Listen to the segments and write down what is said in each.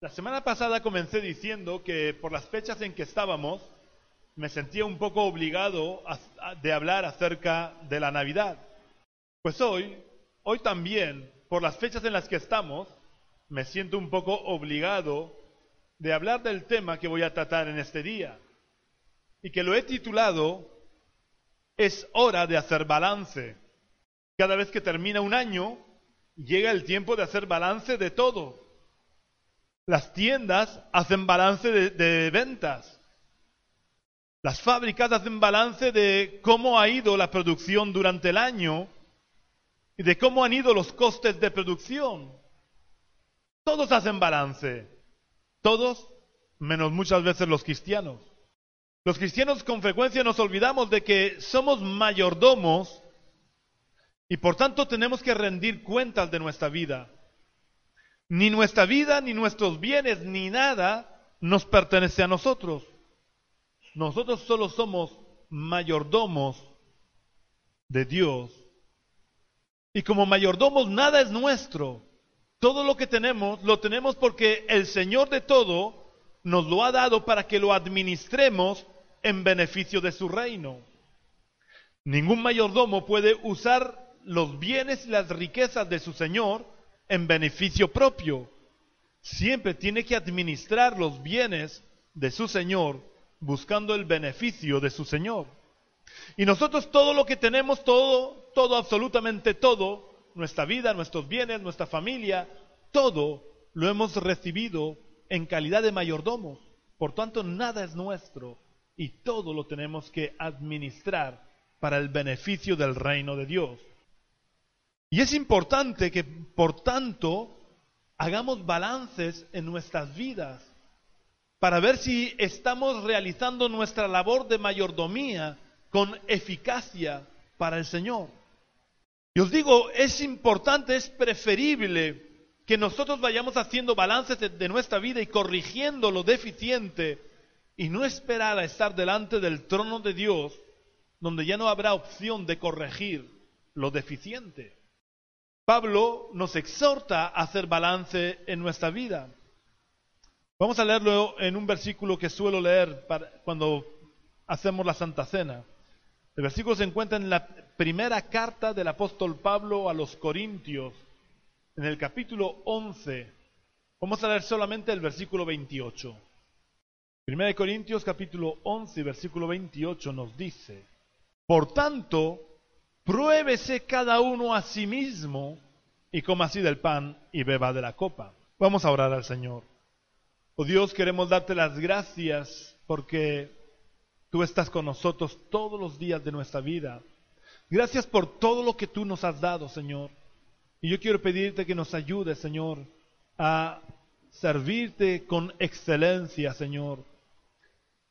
La semana pasada comencé diciendo que por las fechas en que estábamos me sentía un poco obligado de hablar acerca de la Navidad. Pues hoy, hoy también, por las fechas en las que estamos, me siento un poco obligado de hablar del tema que voy a tratar en este día y que lo he titulado Es hora de hacer balance. Cada vez que termina un año, llega el tiempo de hacer balance de todo las tiendas hacen balance de, ventas. Las fábricas hacen balance de cómo ha ido la producción durante el año y de cómo han ido los costes de producción. Todos hacen balance. Todos, menos muchas veces los cristianos. Los cristianos con frecuencia nos olvidamos de que somos mayordomos y por tanto tenemos que rendir cuentas de nuestra vida. Ni nuestra vida, ni nuestros bienes, ni nada nos pertenece a nosotros. Nosotros solo somos mayordomos de Dios. Y como mayordomos nada es nuestro. Todo lo que tenemos lo tenemos porque el Señor de todo nos lo ha dado para que lo administremos en beneficio de su reino. Ningún mayordomo puede usar los bienes y las riquezas de su Señor en beneficio propio. Siempre tiene que administrar los bienes de su Señor buscando el beneficio de su Señor. Y nosotros todo lo que tenemos, todo, todo, absolutamente todo, nuestra vida, nuestros bienes, nuestra familia, todo lo hemos recibido en calidad de mayordomos. Por tanto, nada es nuestro y todo lo tenemos que administrar para el beneficio del reino de Dios. Y es importante que, por tanto, hagamos balances en nuestras vidas para ver si estamos realizando nuestra labor de mayordomía con eficacia para el Señor. Y os digo, es importante, es preferible que nosotros vayamos haciendo balances de, nuestra vida y corrigiendo lo deficiente y no esperar a estar delante del trono de Dios donde ya no habrá opción de corregir lo deficiente. Pablo nos exhorta a hacer balance en nuestra vida. Vamos a leerlo en un versículo que suelo leer cuando hacemos la Santa Cena. El versículo se encuentra en la primera carta del apóstol Pablo a los Corintios, en el capítulo 11. Vamos a leer solamente el versículo 28. Primera de Corintios capítulo 11, versículo 28 nos dice, Por tanto, pruébese cada uno a sí mismo y coma así del pan y beba de la copa. Vamos a orar al Señor. Oh Dios, queremos darte las gracias porque tú estás con nosotros todos los días de nuestra vida. Gracias por todo lo que tú nos has dado, Señor. Y yo quiero pedirte que nos ayudes, Señor, a servirte con excelencia, Señor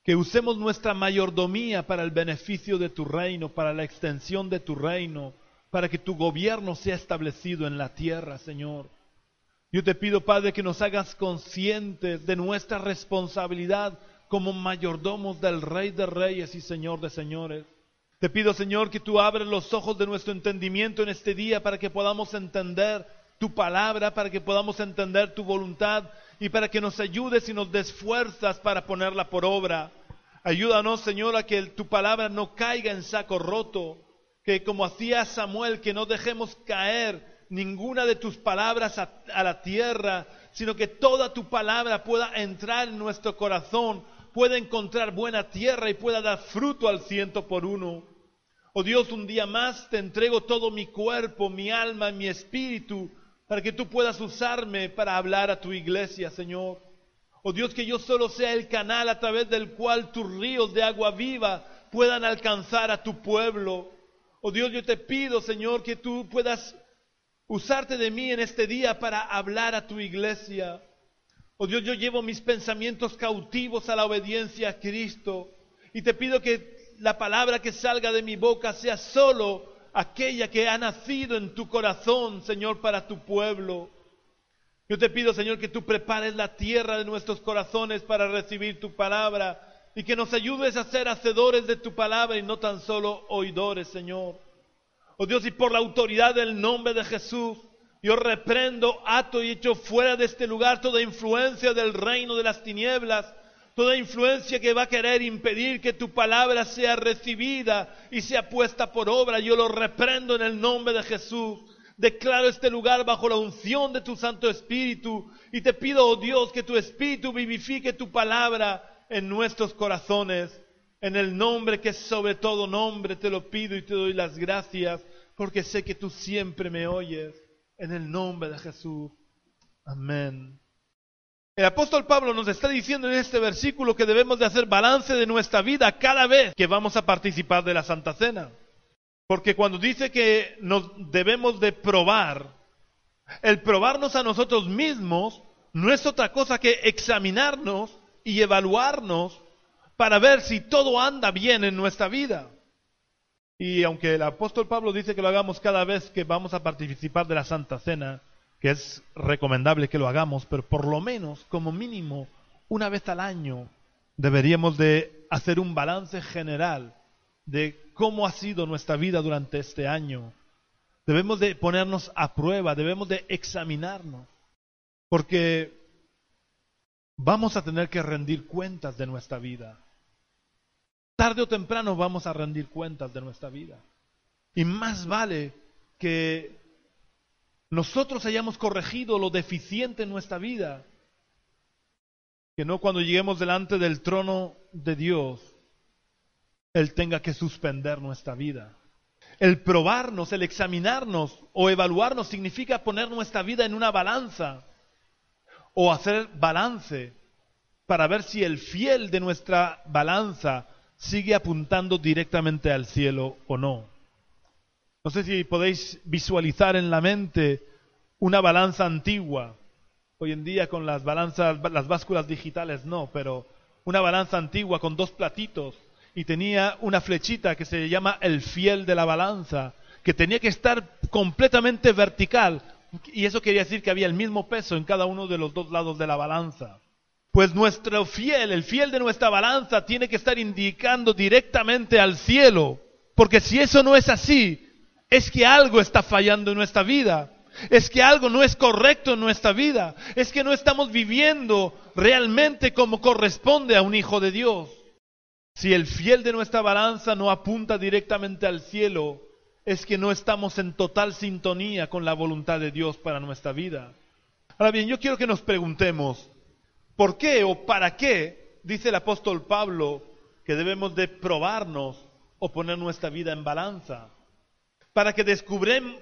que usemos nuestra mayordomía para el beneficio de tu reino, para la extensión de tu reino, para que tu gobierno sea establecido en la tierra, Señor. Yo te pido, Padre, que nos hagas conscientes de nuestra responsabilidad como mayordomos del Rey de Reyes y Señor de Señores. Te pido, Señor, que tú abres los ojos de nuestro entendimiento en este día para que podamos entender tu palabra, para que podamos entender tu voluntad y para que nos ayudes y nos des fuerzas para ponerla por obra. Ayúdanos, Señor, a que tu palabra no caiga en saco roto, que como hacía Samuel, que no dejemos caer ninguna de tus palabras a, a la tierra, sino que toda tu palabra pueda entrar en nuestro corazón, pueda encontrar buena tierra y pueda dar fruto al ciento por uno. Oh Dios, un día más te entrego todo mi cuerpo, mi alma, mi espíritu, para que tú puedas usarme para hablar a tu iglesia, Señor. Oh Dios, que yo solo sea el canal a través del cual tus ríos de agua viva puedan alcanzar a tu pueblo. Oh Dios, yo te pido, Señor, que tú puedas usarte de mí en este día para hablar a tu iglesia. Oh Dios, yo llevo mis pensamientos cautivos a la obediencia a Cristo y te pido que la palabra que salga de mi boca sea solo aquella que ha nacido en tu corazón, Señor, para tu pueblo. Yo te pido, Señor, que tú prepares la tierra de nuestros corazones para recibir tu palabra y que nos ayudes a ser hacedores de tu palabra y no tan solo oidores, Señor. Oh Dios, y por la autoridad del nombre de Jesús, yo reprendo, ato y echo fuera de este lugar toda influencia del reino de las tinieblas, toda influencia que va a querer impedir que tu palabra sea recibida y sea puesta por obra. Yo lo reprendo en el nombre de Jesús. Declaro este lugar bajo la unción de tu Santo Espíritu y te pido, oh Dios, que tu Espíritu vivifique tu palabra en nuestros corazones. En el nombre que es sobre todo nombre te lo pido y te doy las gracias porque sé que tú siempre me oyes en el nombre de Jesús. Amén. El apóstol Pablo nos está diciendo en este versículo que debemos de hacer balance de nuestra vida cada vez que vamos a participar de la Santa Cena. Porque cuando dice que nos debemos de probar, el probarnos a nosotros mismos no es otra cosa que examinarnos y evaluarnos para ver si todo anda bien en nuestra vida. Y aunque el apóstol Pablo dice que lo hagamos cada vez que vamos a participar de la Santa Cena, que es recomendable que lo hagamos, pero por lo menos, como mínimo, una vez al año, deberíamos de hacer un balance general de cómo ha sido nuestra vida durante este año. Debemos de ponernos a prueba, debemos de examinarnos, porque vamos a tener que rendir cuentas de nuestra vida. Tarde o temprano vamos a rendir cuentas de nuestra vida. Y más vale que nosotros hayamos corregido lo deficiente en nuestra vida, que no cuando lleguemos delante del trono de Dios, Él tenga que suspender nuestra vida. El probarnos, el examinarnos o evaluarnos significa poner nuestra vida en una balanza o hacer balance para ver si el fiel de nuestra balanza sigue apuntando directamente al cielo o no. No sé si podéis visualizar en la mente una balanza antigua. Hoy en día con las balanzas, las básculas digitales no, pero una balanza antigua con dos platitos y tenía una flechita que se llama el fiel de la balanza, que tenía que estar completamente vertical y eso quería decir que había el mismo peso en cada uno de los dos lados de la balanza. Pues nuestro fiel, el fiel de nuestra balanza, tiene que estar indicando directamente al cielo. Porque si eso no es así, es que algo está fallando en nuestra vida. Es que algo no es correcto en nuestra vida. Es que no estamos viviendo realmente como corresponde a un hijo de Dios. Si el fiel de nuestra balanza no apunta directamente al cielo, es que no estamos en total sintonía con la voluntad de Dios para nuestra vida. Ahora bien, yo quiero que nos preguntemos, ¿Por qué o para qué dice el apóstol Pablo que debemos de probarnos o poner nuestra vida en balanza? Para que,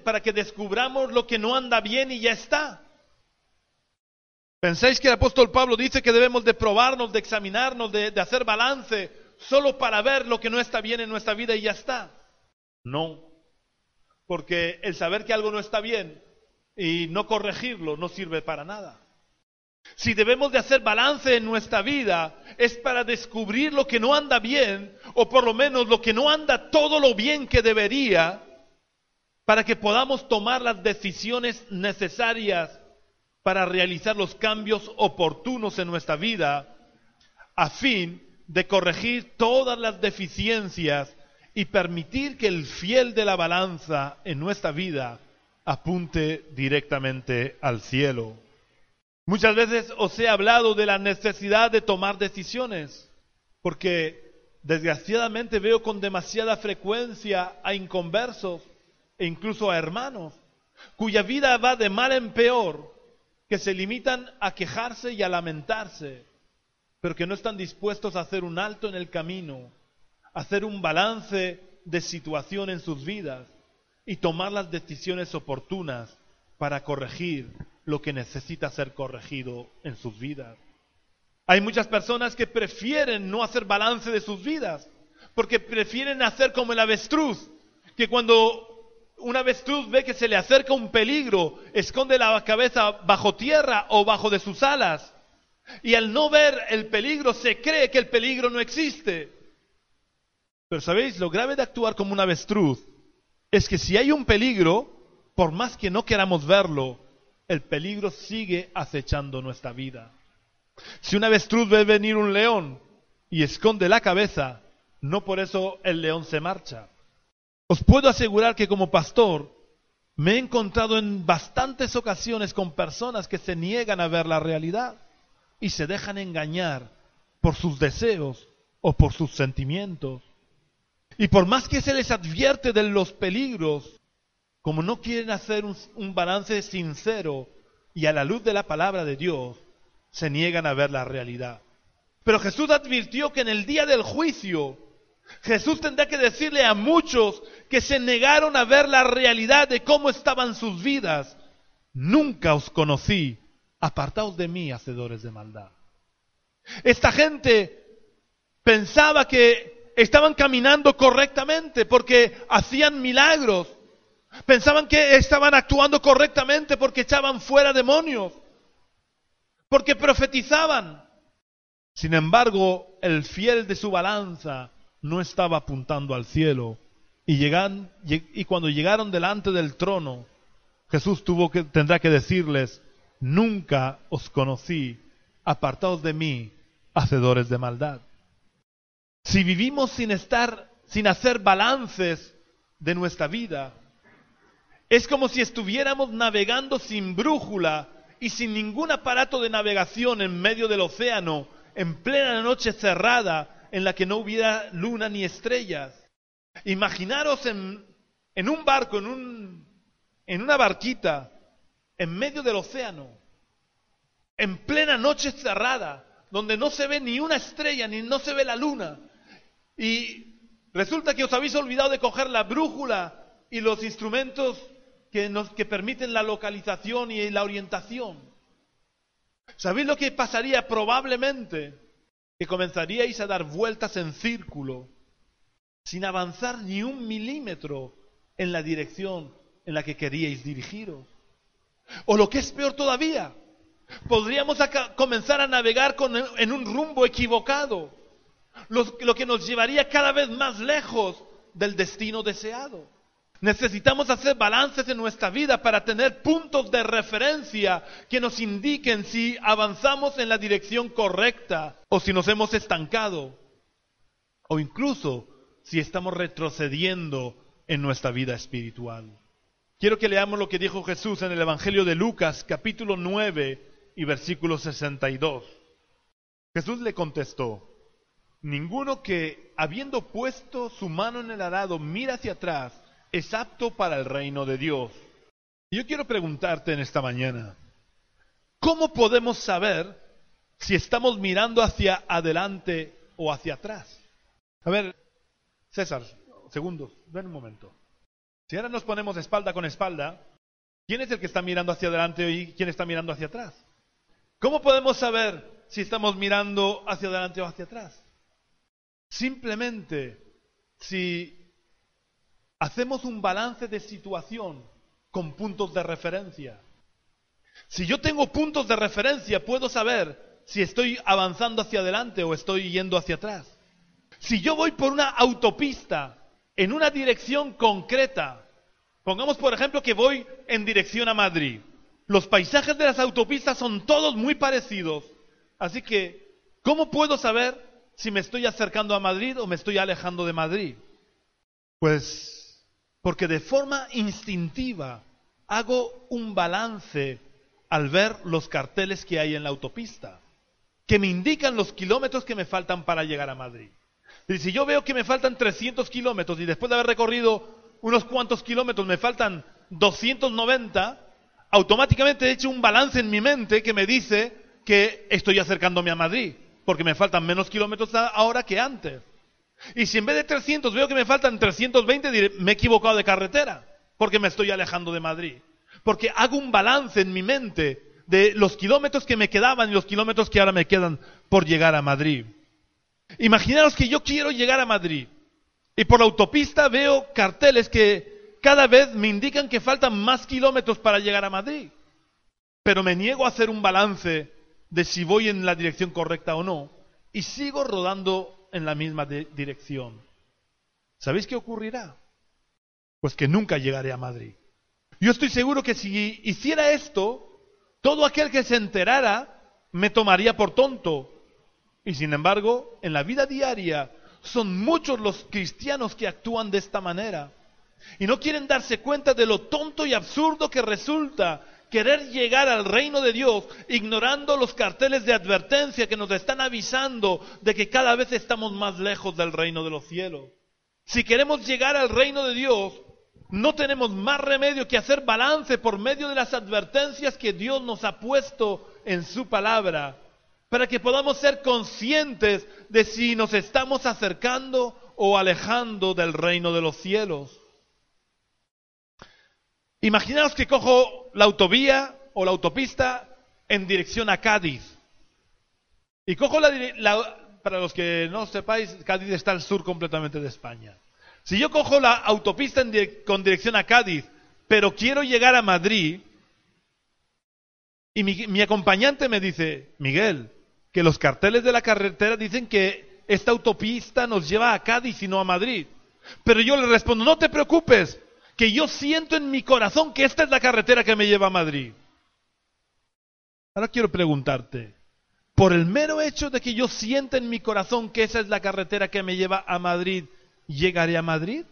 para que descubramos lo que no anda bien y ya está. ¿Pensáis que el apóstol Pablo dice que debemos de probarnos, de examinarnos, de, de hacer balance solo para ver lo que no está bien en nuestra vida y ya está? No. Porque el saber que algo no está bien y no corregirlo no sirve para nada. Si debemos de hacer balance en nuestra vida, es para descubrir lo que no anda bien, o por lo menos lo que no anda todo lo bien que debería, para que podamos tomar las decisiones necesarias para realizar los cambios oportunos en nuestra vida, a fin de corregir todas las deficiencias y permitir que el fiel de la balanza en nuestra vida apunte directamente al cielo. Muchas veces os he hablado de la necesidad de tomar decisiones, porque desgraciadamente veo con demasiada frecuencia a inconversos e incluso a hermanos cuya vida va de mal en peor, que se limitan a quejarse y a lamentarse, pero que no están dispuestos a hacer un alto en el camino, a hacer un balance de situación en sus vidas y tomar las decisiones oportunas para corregir lo que necesita ser corregido en sus vidas. Hay muchas personas que prefieren no hacer balance de sus vidas, porque prefieren hacer como el avestruz, que cuando un avestruz ve que se le acerca un peligro, esconde la cabeza bajo tierra o bajo de sus alas, Y al no ver el peligro, se cree que el peligro no existe. Pero sabéis, lo grave de actuar como un avestruz es que si hay un peligro, por más que no queramos verlo, el peligro sigue acechando nuestra vida. Si un avestruz ve venir un león y esconde la cabeza, no por eso el león se marcha. Os puedo asegurar que como pastor me he encontrado en bastantes ocasiones con personas que se niegan a ver la realidad y se dejan engañar por sus deseos o por sus sentimientos. Y por más que se les advierte de los peligros, como no quieren hacer un, balance sincero y a la luz de la palabra de Dios, se niegan a ver la realidad. Pero Jesús advirtió que en el día del juicio, Jesús tendrá que decirle a muchos que se negaron a ver la realidad de cómo estaban sus vidas, nunca os conocí, apartaos de mí, hacedores de maldad. Esta gente pensaba que estaban caminando correctamente porque hacían milagros. Pensaban que estaban actuando correctamente porque echaban fuera demonios, porque profetizaban. Sin embargo, el fiel de su balanza no estaba apuntando al cielo. Y, llegan, y cuando llegaron delante del trono, Jesús tuvo que, tendrá que decirles, nunca os conocí, apartaos de mí, hacedores de maldad. Si vivimos sin estar, sin hacer balances de nuestra vida, es como si estuviéramos navegando sin brújula y sin ningún aparato de navegación en medio del océano, en plena noche cerrada, en la que no hubiera luna ni estrellas. Imaginaros en, en un barco, en, un, en una barquita, en medio del océano, en plena noche cerrada, donde no se ve ni una estrella, ni no se ve la luna. Y resulta que os habéis olvidado de coger la brújula y los instrumentos que, nos, que permiten la localización y la orientación. ¿Sabéis lo que pasaría probablemente? Que comenzaríais a dar vueltas en círculo sin avanzar ni un milímetro en la dirección en la que queríais dirigiros. O lo que es peor todavía, podríamos comenzar a navegar en un rumbo equivocado, lo que nos llevaría cada vez más lejos del destino deseado. Necesitamos hacer balances en nuestra vida para tener puntos de referencia que nos indiquen si avanzamos en la dirección correcta o si nos hemos estancado o incluso si estamos retrocediendo en nuestra vida espiritual. Quiero que leamos lo que dijo Jesús en el Evangelio de Lucas, capítulo 9 y versículo 62. Jesús le contestó, ninguno que, habiendo puesto su mano en el arado, mira hacia atrás, es apto para el reino de Dios. yo quiero preguntarte en esta mañana, ¿cómo podemos saber si estamos mirando hacia adelante o hacia atrás? A ver, César, segundos, ven un momento. Si ahora nos ponemos espalda con espalda, ¿quién es el que está mirando hacia adelante y quién está mirando hacia atrás? ¿Cómo podemos saber si estamos mirando hacia adelante o hacia atrás? Simplemente si hacemos un balance de situación con puntos de referencia. Si yo tengo puntos de referencia, puedo saber si estoy avanzando hacia adelante o estoy yendo hacia atrás. Si yo voy por una autopista en una dirección concreta, pongamos por ejemplo que voy en dirección a Madrid, los paisajes de las autopistas son todos muy parecidos, así que, ¿cómo puedo saber si me estoy acercando a Madrid o me estoy alejando de Madrid? Pues porque de forma instintiva hago un balance al ver los carteles que hay en la autopista, que me indican los kilómetros que me faltan para llegar a Madrid. Y si yo veo que me faltan 300 kilómetros y después de haber recorrido unos cuantos kilómetros me faltan 290, automáticamente he hecho un balance en mi mente que me dice que estoy acercándome a Madrid, porque me faltan menos kilómetros ahora que antes. Y si en vez de 300 veo que me faltan 320, diré, me he equivocado de carretera, porque me estoy alejando de Madrid. Porque hago un balance en mi mente de los kilómetros que me quedaban y los kilómetros que ahora me quedan por llegar a Madrid. Imaginaros que yo quiero llegar a Madrid y por la autopista veo carteles que cada vez me indican que faltan más kilómetros para llegar a Madrid. Pero me niego a hacer un balance de si voy en la dirección correcta o no, y sigo rodando en la misma dirección. ¿Sabéis qué ocurrirá? Pues que nunca llegaré a Madrid. Yo estoy seguro que si hiciera esto, todo aquel que se enterara me tomaría por tonto. Y sin embargo, en la vida diaria son muchos los cristianos que actúan de esta manera. Y no quieren darse cuenta de lo tonto y absurdo que resulta querer llegar al reino de Dios ignorando los carteles de advertencia que nos están avisando de que cada vez estamos más lejos del reino de los cielos. Si queremos llegar al reino de Dios, no tenemos más remedio que hacer balance por medio de las advertencias que Dios nos ha puesto en su palabra, para que podamos ser conscientes de si nos estamos acercando o alejando del reino de los cielos. Imaginaos que cojo la autovía o la autopista en dirección a Cádiz. Y cojo la, para los que no sepáis, Cádiz está al sur completamente de España. Si yo cojo la autopista con dirección a Cádiz, pero quiero llegar a Madrid, y mi acompañante me dice, Miguel, que los carteles de la carretera dicen que esta autopista nos lleva a Cádiz y no a Madrid. Pero yo le respondo, no te preocupes, que yo siento en mi corazón que esta es la carretera que me lleva a Madrid. Ahora quiero preguntarte, por el mero hecho de que yo sienta en mi corazón que esa es la carretera que me lleva a Madrid, ¿llegaré a Madrid?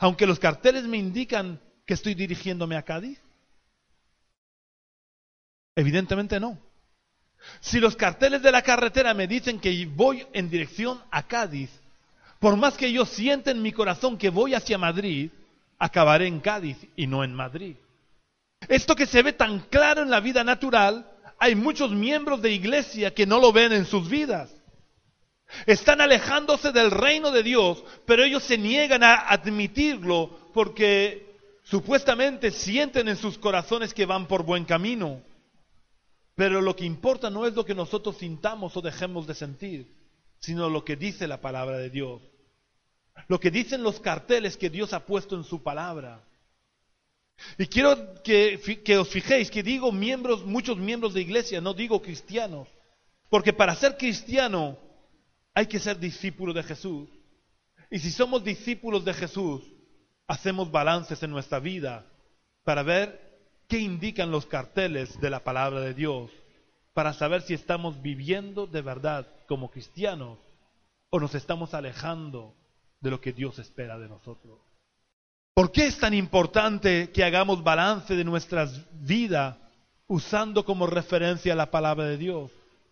Aunque los carteles me indican que estoy dirigiéndome a Cádiz. Evidentemente no. Si los carteles de la carretera me dicen que voy en dirección a Cádiz, por más que yo sienta en mi corazón que voy hacia Madrid, acabaré en Cádiz y no en Madrid. Esto que se ve tan claro en la vida natural, hay muchos miembros de iglesia que no lo ven en sus vidas. Están alejándose del reino de Dios, pero ellos se niegan a admitirlo porque supuestamente sienten en sus corazones que van por buen camino. Pero lo que importa no es lo que nosotros sintamos o dejemos de sentir, sino lo que dice la palabra de Dios. Lo que dicen los carteles que Dios ha puesto en su palabra. Y quiero que, os fijéis que digo miembros, muchos miembros de iglesia, no digo cristianos. Porque para ser cristiano hay que ser discípulo de Jesús. Y si somos discípulos de Jesús, hacemos balances en nuestra vida para ver qué indican los carteles de la palabra de Dios, para saber si estamos viviendo de verdad como cristianos o nos estamos alejando de lo que Dios espera de nosotros. ¿Por qué es tan importante que hagamos balance de nuestras vidas usando como referencia la palabra de Dios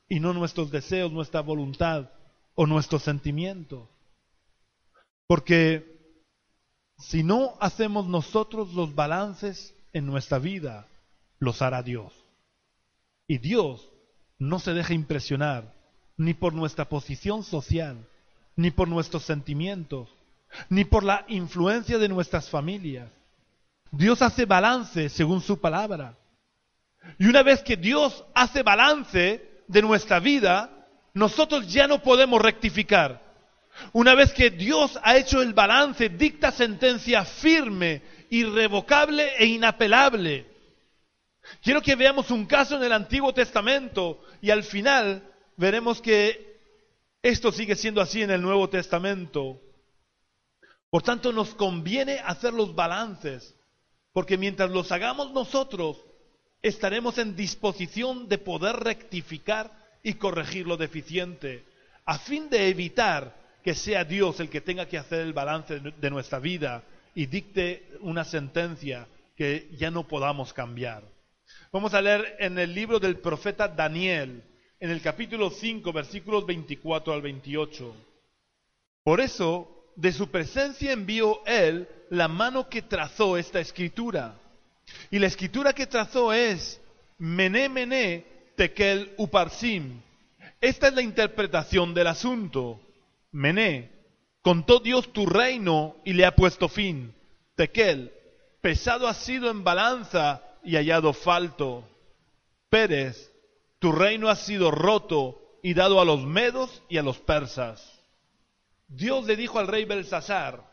y no nuestros deseos, nuestra voluntad o nuestros sentimientos? Porque si no hacemos nosotros los balances en nuestra vida, los hará Dios. Y Dios no se deja impresionar ni por nuestra posición social, ni por nuestros sentimientos, ni por la influencia de nuestras familias. Dios hace balance según su palabra. Y una vez que Dios hace balance de nuestra vida, nosotros ya no podemos rectificar. Una vez que Dios ha hecho el balance, dicta sentencia firme, irrevocable e inapelable. Quiero que veamos un caso en el Antiguo Testamento y al final veremos que esto sigue siendo así en el Nuevo Testamento. Por tanto, nos conviene hacer los balances, porque mientras los hagamos nosotros, estaremos en disposición de poder rectificar y corregir lo deficiente, a fin de evitar que sea Dios el que tenga que hacer el balance de nuestra vida y dicte una sentencia que ya no podamos cambiar. Vamos a leer en el libro del profeta Daniel, en el capítulo 5, versículos 24 al 28. Por eso, de su presencia envió él la mano que trazó esta escritura. Y la escritura que trazó es Mené, Mené, Tekel, Uparsim. Esta es la interpretación del asunto. Mené, contó Dios tu reino y le ha puesto fin. Tekel, pesado ha sido en balanza y hallado falto. Pérez, tu reino ha sido roto y dado a los medos y a los persas. Dios le dijo al rey Belsasar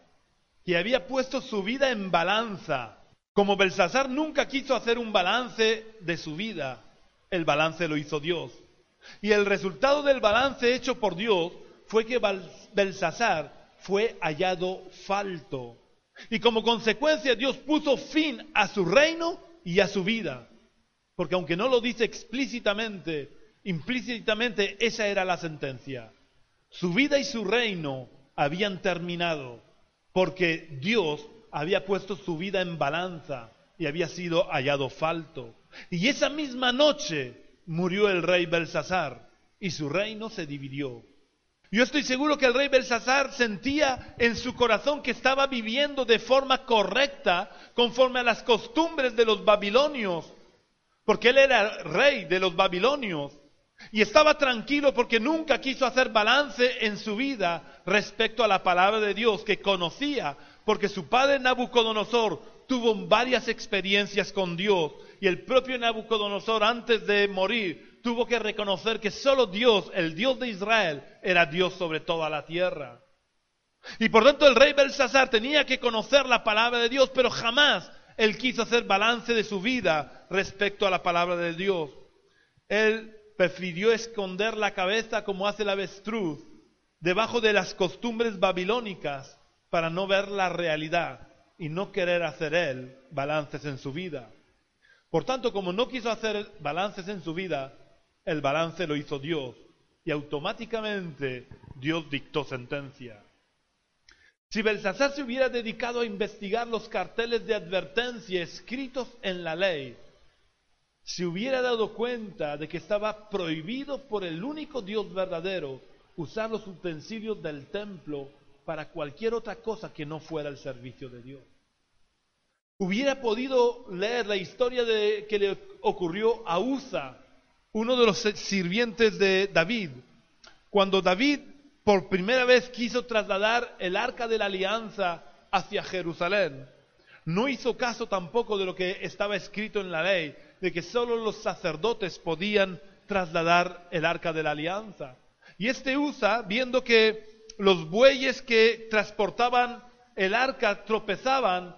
que había puesto su vida en balanza. Como Belsasar nunca quiso hacer un balance de su vida, el balance lo hizo Dios. Y el resultado del balance hecho por Dios fue que Belsasar fue hallado falto. Y como consecuencia Dios puso fin a su reino y a su vida. Porque aunque no lo dice explícitamente, implícitamente esa era la sentencia. Su vida y su reino habían terminado porque Dios había puesto su vida en balanza y había sido hallado falto. Y esa misma noche murió el rey Belsasar y su reino se dividió. Yo estoy seguro que el rey Belsasar sentía en su corazón que estaba viviendo de forma correcta conforme a las costumbres de los babilonios, porque él era rey de los babilonios. Y estaba tranquilo porque nunca quiso hacer balance en su vida respecto a la palabra de Dios que conocía, porque su padre Nabucodonosor tuvo varias experiencias con Dios y el propio Nabucodonosor antes de morir tuvo que reconocer que solo Dios, el Dios de Israel, era Dios sobre toda la tierra. Y por tanto el rey Belsasar tenía que conocer la palabra de Dios, pero jamás él quiso hacer balance de su vida respecto a la palabra de Dios. Él prefirió esconder la cabeza como hace el avestruz debajo de las costumbres babilónicas para no ver la realidad y no querer hacer él balances en su vida. Por tanto, como no quiso hacer balances en su vida, el balance lo hizo Dios y automáticamente Dios dictó sentencia. Si Belsasar se hubiera dedicado a investigar los carteles de advertencia escritos en la ley, se hubiera dado cuenta de que estaba prohibido por el único Dios verdadero usar los utensilios del templo para cualquier otra cosa que no fuera el servicio de Dios. Hubiera podido leer la historia de, que le ocurrió a Usa, uno de los sirvientes de David, cuando David por primera vez quiso trasladar el arca de la alianza hacia Jerusalén. No hizo caso tampoco de lo que estaba escrito en la ley, de que solo los sacerdotes podían trasladar el arca de la alianza. Y este Usa, viendo que los bueyes que transportaban el arca tropezaban,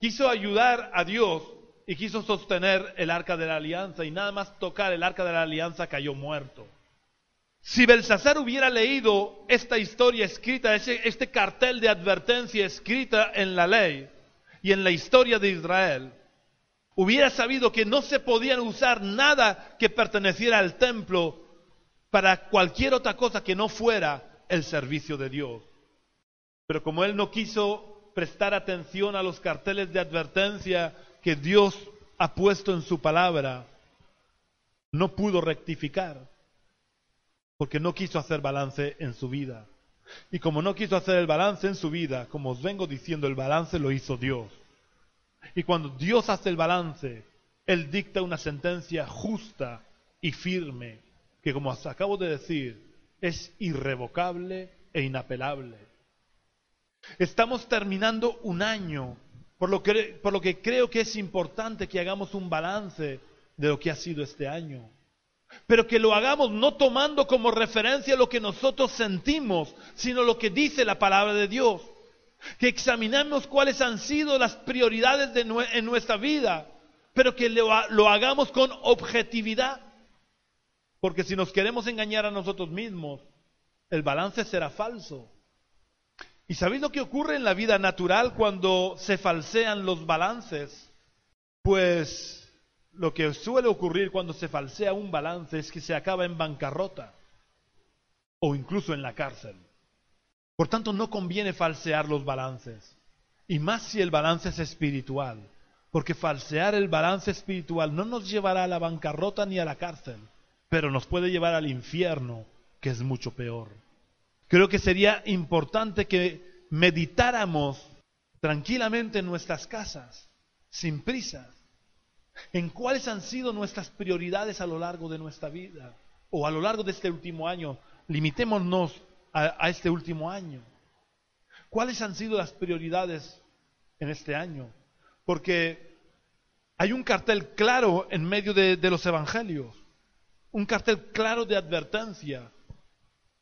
quiso ayudar a Dios y quiso sostener el arca de la alianza y nada más tocar el arca de la alianza cayó muerto. Si Belsasar hubiera leído esta historia escrita, este cartel de advertencia escrita en la ley y en la historia de Israel, hubiera sabido que no se podía usar nada que perteneciera al templo para cualquier otra cosa que no fuera el servicio de Dios. Pero como él no quiso prestar atención a los carteles de advertencia que Dios ha puesto en su palabra, no pudo rectificar, porque no quiso hacer balance en su vida. Y como no quiso hacer el balance en su vida, como os vengo diciendo, el balance lo hizo Dios. Y cuando Dios hace el balance, Él dicta una sentencia justa y firme, que como os acabo de decir, es irrevocable e inapelable. Estamos terminando un año, por lo, que, por lo que creo que es importante que hagamos un balance de lo que ha sido este año. Pero que lo hagamos no tomando como referencia lo que nosotros sentimos, sino lo que dice la palabra de Dios que examinemos cuáles han sido las prioridades de en nuestra vida, pero que lo, lo hagamos con objetividad. Porque si nos queremos engañar a nosotros mismos, el balance será falso. ¿Y sabéis lo que ocurre en la vida natural cuando se falsean los balances? Pues lo que suele ocurrir cuando se falsea un balance es que se acaba en bancarrota o incluso en la cárcel. Por tanto, no conviene falsear los balances, y más si el balance es espiritual, porque falsear el balance espiritual no nos llevará a la bancarrota ni a la cárcel, pero nos puede llevar al infierno, que es mucho peor. Creo que sería importante que meditáramos tranquilamente en nuestras casas, sin prisa, en cuáles han sido nuestras prioridades a lo largo de nuestra vida o a lo largo de este último año. Limitémonos a, este último año? ¿Cuáles han sido las prioridades en este año? Porque hay un cartel claro en medio de, de, los evangelios, un cartel claro de advertencia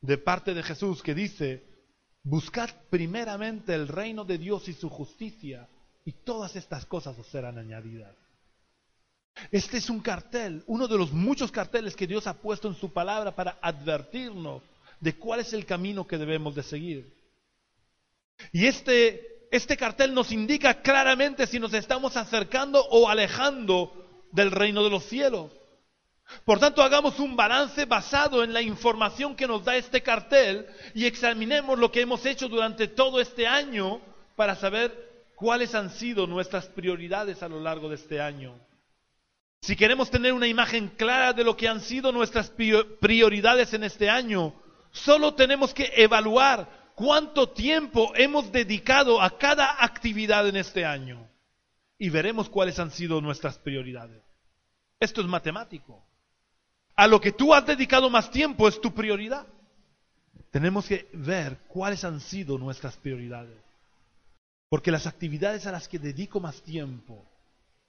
de parte de Jesús que dice, buscad primeramente el reino de Dios y su justicia y todas estas cosas os serán añadidas. Este es un cartel, uno de los muchos carteles que Dios ha puesto en su palabra para advertirnos de cuál es el camino que debemos de seguir. Y este, este cartel nos indica claramente si nos estamos acercando o alejando del reino de los cielos. Por tanto, hagamos un balance basado en la información que nos da este cartel y examinemos lo que hemos hecho durante todo este año para saber cuáles han sido nuestras prioridades a lo largo de este año. Si queremos tener una imagen clara de lo que han sido nuestras prioridades en este año, solo tenemos que evaluar cuánto tiempo hemos dedicado a cada actividad en este año y veremos cuáles han sido nuestras prioridades. Esto es matemático a lo que tú has dedicado más tiempo es tu prioridad. Tenemos que ver cuáles han sido nuestras prioridades. Porque las actividades a las que dedico más tiempo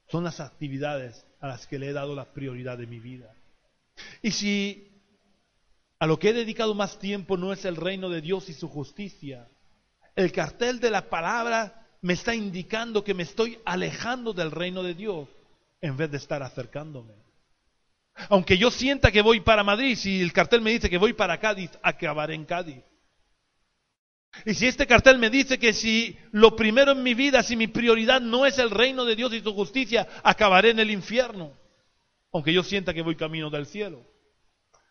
son las actividades a las que le he dado la prioridad de mi vida. Y si a lo que he dedicado más tiempo no es el reino de Dios y su justicia, el cartel de la palabra me está indicando que me estoy alejando del reino de Dios en vez de estar acercándome. Aunque yo sienta que voy para Madrid, si el cartel me dice que voy para Cádiz, acabaré en Cádiz. Y si este cartel me dice que si lo primero en mi vida, si mi prioridad no es el reino de Dios y su justicia, acabaré en el infierno. Aunque yo sienta que voy camino del cielo.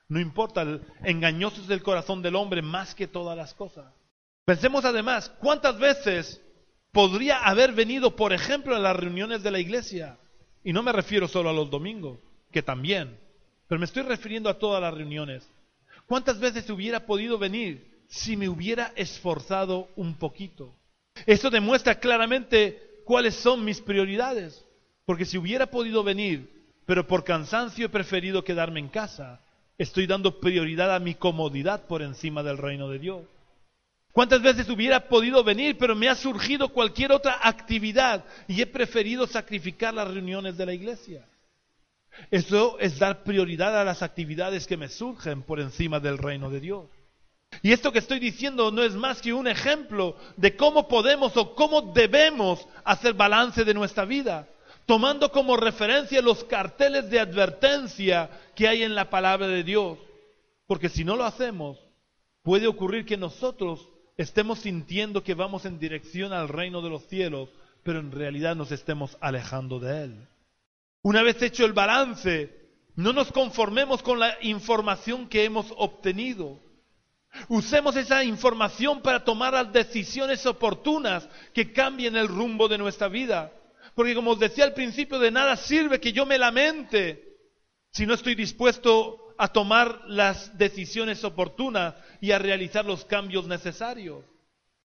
No importa, el engañoso es el corazón del hombre más que todas las cosas. Pensemos además, ¿cuántas veces podría haber venido, por ejemplo, a las reuniones de la iglesia? Y no me refiero solo a los domingos que también, pero me estoy refiriendo a todas las reuniones. ¿Cuántas veces hubiera podido venir si me hubiera esforzado un poquito? Esto demuestra claramente cuáles son mis prioridades, porque si hubiera podido venir, pero por cansancio he preferido quedarme en casa, estoy dando prioridad a mi comodidad por encima del reino de Dios. ¿Cuántas veces hubiera podido venir, pero me ha surgido cualquier otra actividad y he preferido sacrificar las reuniones de la iglesia? Eso es dar prioridad a las actividades que me surgen por encima del reino de Dios. Y esto que estoy diciendo no es más que un ejemplo de cómo podemos o cómo debemos hacer balance de nuestra vida, tomando como referencia los carteles de advertencia que hay en la palabra de Dios. Porque si no lo hacemos, puede ocurrir que nosotros estemos sintiendo que vamos en dirección al reino de los cielos, pero en realidad nos estemos alejando de él. Una vez hecho el balance, no nos conformemos con la información que hemos obtenido. Usemos esa información para tomar las decisiones oportunas que cambien el rumbo de nuestra vida. Porque como os decía al principio, de nada sirve que yo me lamente si no estoy dispuesto a tomar las decisiones oportunas y a realizar los cambios necesarios.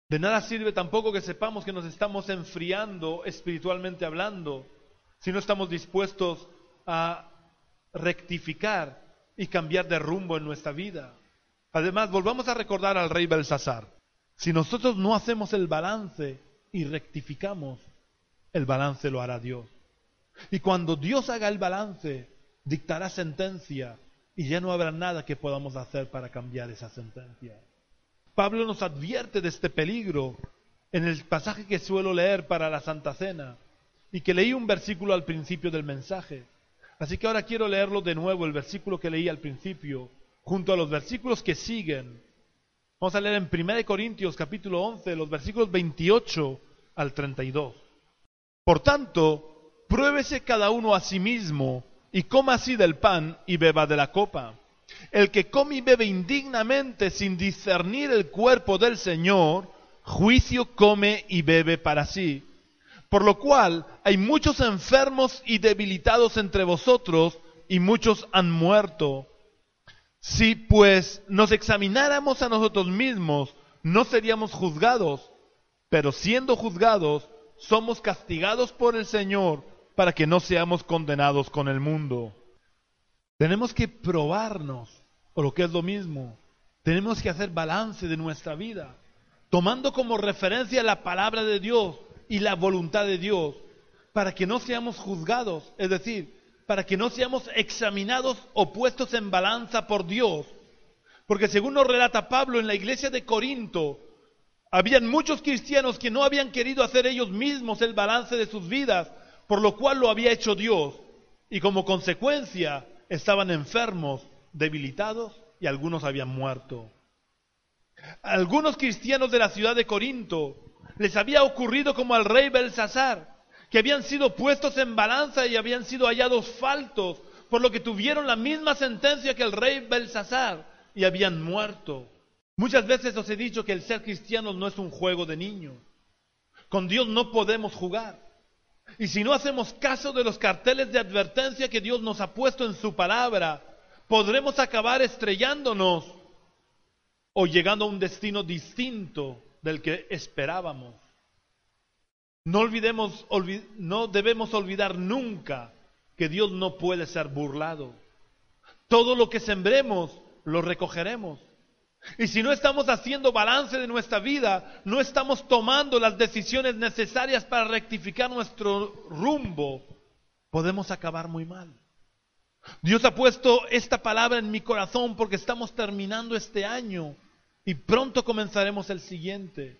De nada sirve tampoco que sepamos que nos estamos enfriando espiritualmente hablando si no estamos dispuestos a rectificar y cambiar de rumbo en nuestra vida. Además, volvamos a recordar al rey Belsasar. Si nosotros no hacemos el balance y rectificamos, el balance lo hará Dios. Y cuando Dios haga el balance, dictará sentencia y ya no habrá nada que podamos hacer para cambiar esa sentencia. Pablo nos advierte de este peligro en el pasaje que suelo leer para la Santa Cena y que leí un versículo al principio del mensaje. Así que ahora quiero leerlo de nuevo, el versículo que leí al principio, junto a los versículos que siguen. Vamos a leer en 1 Corintios capítulo 11, los versículos 28 al 32. Por tanto, pruébese cada uno a sí mismo y coma así del pan y beba de la copa. El que come y bebe indignamente sin discernir el cuerpo del Señor, juicio come y bebe para sí por lo cual hay muchos enfermos y debilitados entre vosotros, y muchos han muerto. Si pues nos examináramos a nosotros mismos, no seríamos juzgados, pero siendo juzgados, somos castigados por el Señor para que no seamos condenados con el mundo. Tenemos que probarnos, o lo que es lo mismo, tenemos que hacer balance de nuestra vida, tomando como referencia la palabra de Dios, y la voluntad de Dios para que no seamos juzgados, es decir, para que no seamos examinados o puestos en balanza por Dios. Porque según nos relata Pablo en la iglesia de Corinto, habían muchos cristianos que no habían querido hacer ellos mismos el balance de sus vidas, por lo cual lo había hecho Dios. y como consecuencia estaban enfermos, debilitados y algunos habían muerto. algunos cristianos de la ciudad de Corinto les había ocurrido como al rey Belsasar, que habían sido puestos en balanza y habían sido hallados faltos, por lo que tuvieron la misma sentencia que el rey Belsasar y habían muerto. Muchas veces os he dicho que el ser cristiano no es un juego de niños. Con Dios no podemos jugar. Y si no hacemos caso de los carteles de advertencia que Dios nos ha puesto en su palabra, podremos acabar estrellándonos o llegando a un destino distinto del que esperábamos. No olvidemos, no debemos olvidar nunca que Dios no puede ser burlado. Todo lo que sembremos lo recogeremos. Y si no estamos haciendo balance de nuestra vida, no estamos tomando las decisiones necesarias para rectificar nuestro rumbo, podemos acabar muy mal. Dios ha puesto esta palabra en mi corazón porque estamos terminando este año y pronto comenzaremos el siguiente.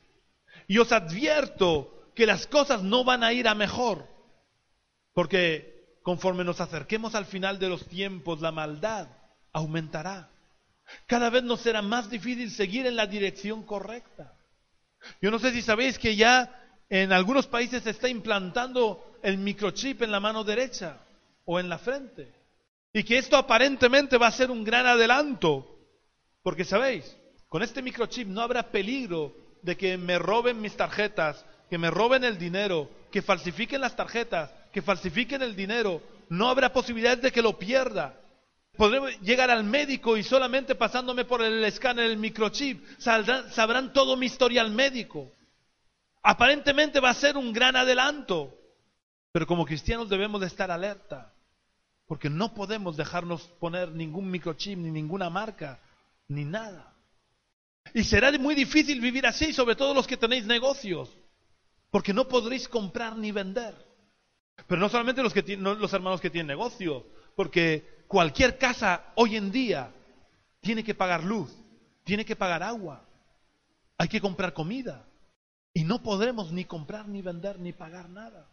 Y os advierto que las cosas no van a ir a mejor, porque conforme nos acerquemos al final de los tiempos, la maldad aumentará. Cada vez nos será más difícil seguir en la dirección correcta. Yo no sé si sabéis que ya en algunos países se está implantando el microchip en la mano derecha o en la frente. Y que esto aparentemente va a ser un gran adelanto. Porque sabéis, con este microchip no habrá peligro de que me roben mis tarjetas, que me roben el dinero, que falsifiquen las tarjetas, que falsifiquen el dinero. No habrá posibilidad de que lo pierda. Podré llegar al médico y solamente pasándome por el escáner, el microchip, sabrán todo mi historial médico. Aparentemente va a ser un gran adelanto, pero como cristianos debemos de estar alerta, porque no podemos dejarnos poner ningún microchip, ni ninguna marca, ni nada. Y será muy difícil vivir así, sobre todo los que tenéis negocios, porque no podréis comprar ni vender. Pero no solamente los, que, los hermanos que tienen negocio, porque Cualquier casa hoy en día tiene que pagar luz, tiene que pagar agua, hay que comprar comida y no podremos ni comprar, ni vender, ni pagar nada.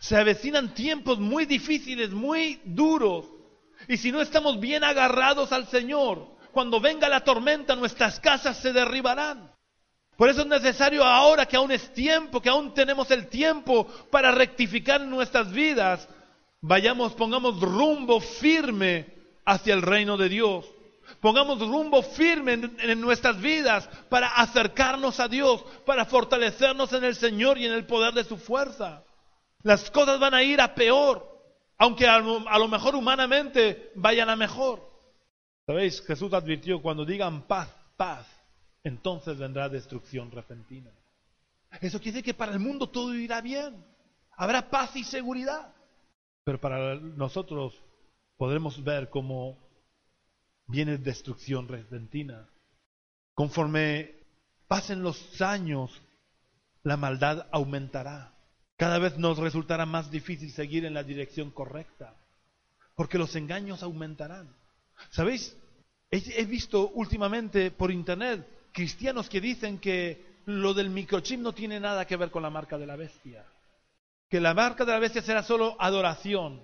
Se avecinan tiempos muy difíciles, muy duros. Y si no estamos bien agarrados al Señor, cuando venga la tormenta nuestras casas se derribarán. Por eso es necesario ahora que aún es tiempo, que aún tenemos el tiempo para rectificar nuestras vidas, vayamos, pongamos rumbo firme hacia el reino de Dios. Pongamos rumbo firme en, nuestras vidas para acercarnos a Dios, para fortalecernos en el Señor y en el poder de su fuerza. Las cosas van a ir a peor, aunque a, lo mejor humanamente vayan a mejor. ¿Sabéis? Jesús advirtió, cuando digan paz, paz, entonces vendrá destrucción repentina. Eso quiere decir que para el mundo todo irá bien. Habrá paz y seguridad. Pero para nosotros podremos ver cómo viene destrucción repentina. Conforme pasen los años, la maldad aumentará. Cada vez nos resultará más difícil seguir en la dirección correcta, porque los engaños aumentarán. ¿Sabéis? He, visto últimamente por internet cristianos que dicen que lo del microchip no tiene nada que ver con la marca de la bestia que la marca de la bestia será solo adoración.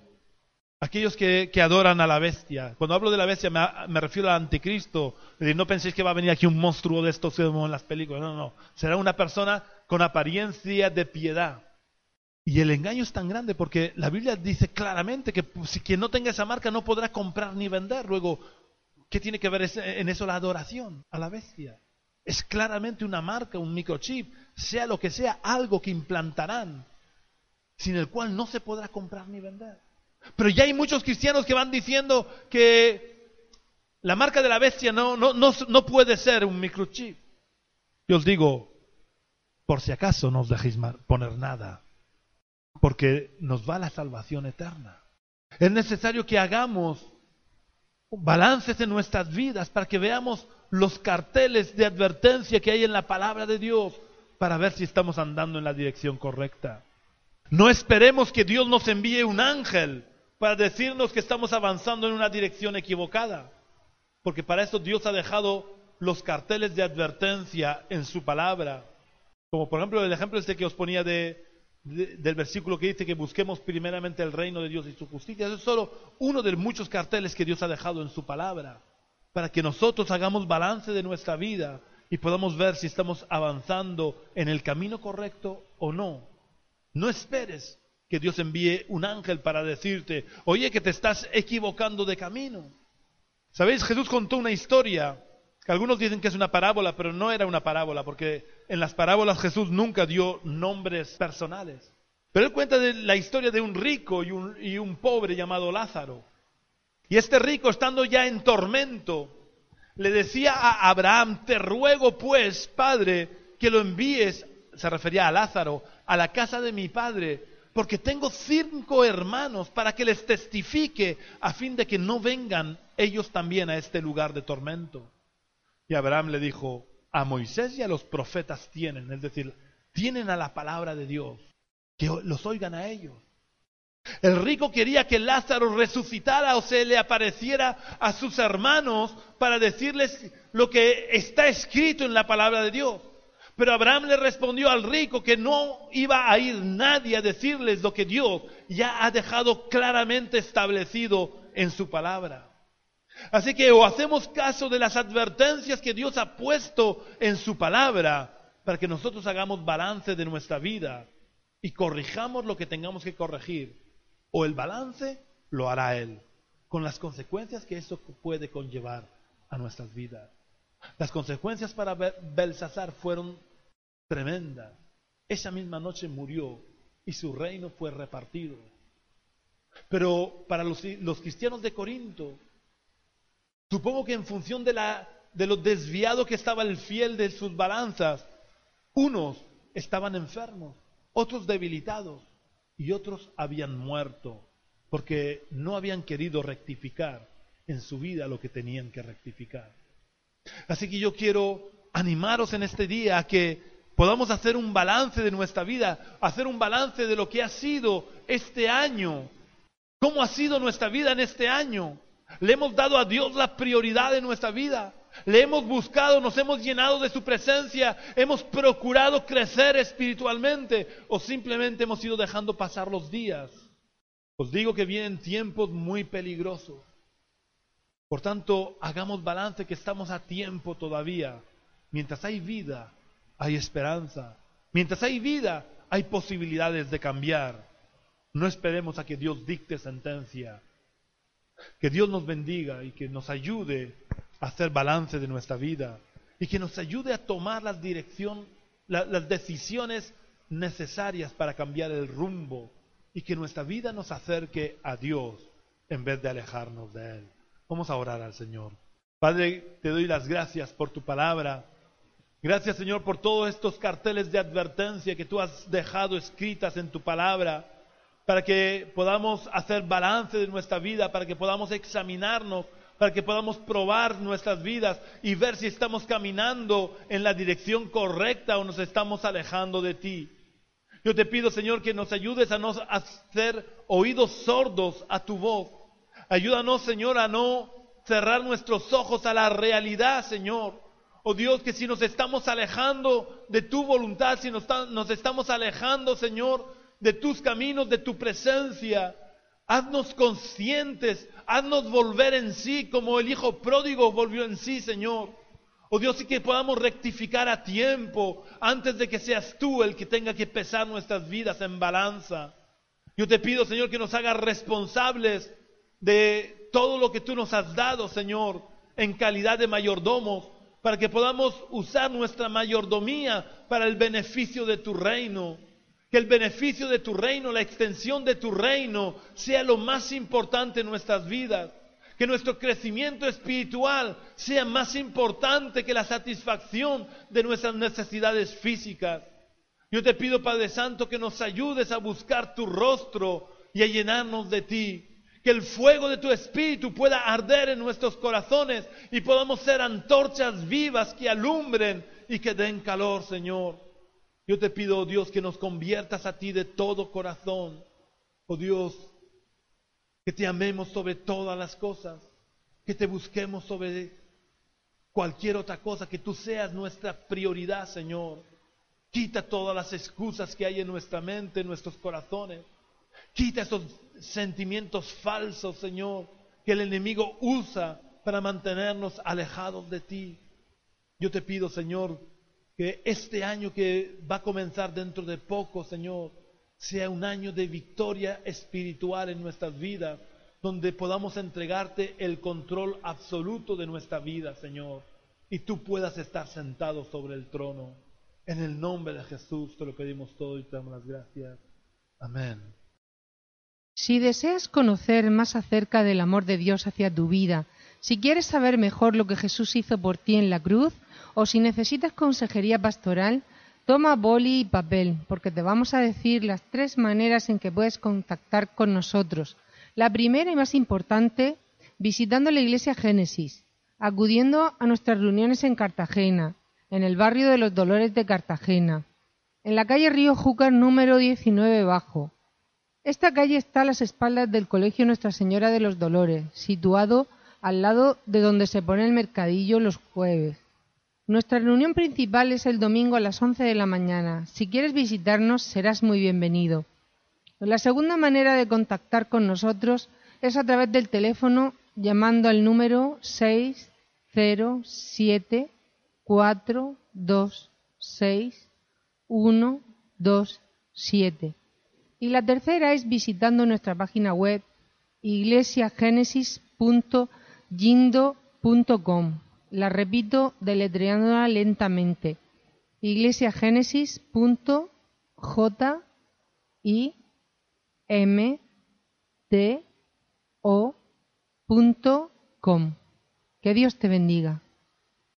Aquellos que, adoran a la bestia. Cuando hablo de la bestia me, refiero al anticristo. no penséis que va a venir aquí un monstruo de estos como en las películas. No, no. Será una persona con apariencia de piedad. Y el engaño es tan grande porque la Biblia dice claramente que si quien no tenga esa marca no podrá comprar ni vender. Luego, ¿qué tiene que ver en eso la adoración a la bestia? Es claramente una marca, un microchip, sea lo que sea, algo que implantarán sin el cual no se podrá comprar ni vender. Pero ya hay muchos cristianos que van diciendo que la marca de la bestia no, no, no, puede ser un microchip. Yo os digo, por si acaso no os dejéis poner nada, porque nos va la salvación eterna. Es necesario que hagamos balances en nuestras vidas para que veamos los carteles de advertencia que hay en la palabra de Dios para ver si estamos andando en la dirección correcta. No esperemos que Dios nos envíe un ángel para decirnos que estamos avanzando en una dirección equivocada, porque para eso Dios ha dejado los carteles de advertencia en su palabra. Como por ejemplo el ejemplo este que os ponía de, del versículo que dice que busquemos primeramente el reino de Dios y su justicia. Eso es solo uno de muchos carteles que Dios ha dejado en su palabra, para que nosotros hagamos balance de nuestra vida y podamos ver si estamos avanzando en el camino correcto o no. No esperes que Dios envíe un ángel para decirte, oye, que te estás equivocando de camino. ¿Sabéis? Jesús contó una historia, algunos dicen que es una parábola, pero no era una parábola, porque en las parábolas Jesús nunca dio nombres personales. Pero él cuenta de la historia de un rico y un pobre llamado Lázaro. Y este rico, estando ya en tormento, le decía a Abraham, te ruego pues, Padre, que lo envíes, se refería a Lázaro, a la casa de mi Padre, porque tengo cinco hermanos para que les testifique a fin de que no vengan ellos también a este lugar de tormento. Y Abraham le dijo, a Moisés y a los profetas tienen, es decir, tienen a la palabra de Dios, que los oigan a ellos. El rico quería que Lázaro resucitara o se le apareciera a sus hermanos para decirles lo que está escrito en la palabra de Dios. Pero Abraham le respondió al rico que no iba a ir nadie a decirles lo que Dios ya ha dejado claramente establecido en su palabra. Así que o hacemos caso de las advertencias que Dios ha puesto en su palabra para que nosotros hagamos balance de nuestra vida y corrijamos lo que tengamos que corregir o el balance lo hará Él, con las consecuencias que eso puede conllevar a nuestras vidas. Las consecuencias para Belsasar fueron tremendas. Esa misma noche murió y su reino fue repartido. Pero para los, cristianos de Corinto, supongo que en función de, la, de lo desviado que estaba el fiel de sus balanzas, unos estaban enfermos, otros debilitados, y otros habían muerto porque no habían querido rectificar en su vida lo que tenían que rectificar. Así que yo quiero animaros en este día a que podamos hacer un balance de nuestra vida, hacer un balance de lo que ha sido este año, cómo ha sido nuestra vida en este año. Le hemos dado a Dios la prioridad de nuestra vida. Le hemos buscado, nos hemos llenado de su presencia, hemos procurado crecer espiritualmente o simplemente hemos ido dejando pasar los días. Os digo que vienen tiempos muy peligrosos. Por tanto, hagamos balance que estamos a tiempo todavía. Mientras hay vida, hay esperanza. Mientras hay vida, hay posibilidades de cambiar. No esperemos a que Dios dicte sentencia. Que Dios nos bendiga y que nos ayude hacer balance de nuestra vida y que nos ayude a tomar las dirección, las decisiones necesarias para cambiar el rumbo y que nuestra vida nos acerque a Dios en vez de alejarnos de Él. Vamos a orar al Señor. Padre, te doy las gracias por tu palabra. Gracias Señor por todos estos carteles de advertencia que tú has dejado escritas en tu palabra para que podamos hacer balance de nuestra vida, para que podamos examinarnos para que podamos probar nuestras vidas y ver si estamos caminando en la dirección correcta o nos estamos alejando de ti. Yo te pido, Señor, que nos ayudes a no hacer oídos sordos a tu voz. Ayúdanos, Señor, a no cerrar nuestros ojos a la realidad, Señor. Oh Dios, que si nos estamos alejando de tu voluntad, si nos, nos estamos alejando, Señor, de tus caminos, de tu presencia, haznos conscientes haznos volver en sí como el Hijo pródigo volvió en sí, Señor. Oh Dios, y que podamos rectificar a tiempo antes de que seas tú el que tenga que pesar nuestras vidas en balanza. Yo te pido, Señor, que nos hagas responsables de todo lo que tú nos has dado, Señor, en calidad de mayordomos, para que podamos usar nuestra mayordomía para el beneficio de tu reino que el beneficio de tu reino, la extensión de tu reino sea lo más importante en nuestras vidas. Que nuestro crecimiento espiritual sea más importante que la satisfacción de nuestras necesidades físicas. Yo te pido, Padre Santo, que nos ayudes a buscar tu rostro y a llenarnos de ti. Que el fuego de tu espíritu pueda arder en nuestros corazones y podamos ser antorchas vivas que alumbren y que den calor, Señor. Yo te pido, oh Dios, que nos conviertas a ti de todo corazón. Oh Dios, que te amemos sobre todas las cosas, que te busquemos sobre cualquier otra cosa, que tú seas nuestra prioridad, Señor. Quita todas las excusas que hay en nuestra mente, en nuestros corazones. Quita esos sentimientos falsos, Señor, que el enemigo usa para mantenernos alejados de ti. Yo te pido, Señor, que este año que va a comenzar dentro de poco, Señor, sea un año de victoria espiritual en nuestras vidas, donde podamos entregarte el control absoluto de nuestra vida, Señor, y tú puedas estar sentado sobre el trono. En el nombre de Jesús te lo pedimos todo y te damos las gracias. Amén. Si deseas conocer más acerca del amor de Dios hacia tu vida, si quieres saber mejor lo que Jesús hizo por ti en la cruz, o si necesitas consejería pastoral, toma boli y papel, porque te vamos a decir las tres maneras en que puedes contactar con nosotros. La primera y más importante, visitando la iglesia Génesis, acudiendo a nuestras reuniones en Cartagena, en el barrio de los Dolores de Cartagena, en la calle Río Júcar número 19 bajo. Esta calle está a las espaldas del Colegio Nuestra Señora de los Dolores, situado al lado de donde se pone el mercadillo los jueves. Nuestra reunión principal es el domingo a las 11 de la mañana. Si quieres visitarnos, serás muy bienvenido. La segunda manera de contactar con nosotros es a través del teléfono llamando al número 607 4, 2, 6, 1, 2, 7. Y la tercera es visitando nuestra página web iglesiagenesis.yindo.com. La repito deletreándola lentamente. iglesiagenesis.j.i.m.t.o.com. Que Dios te bendiga.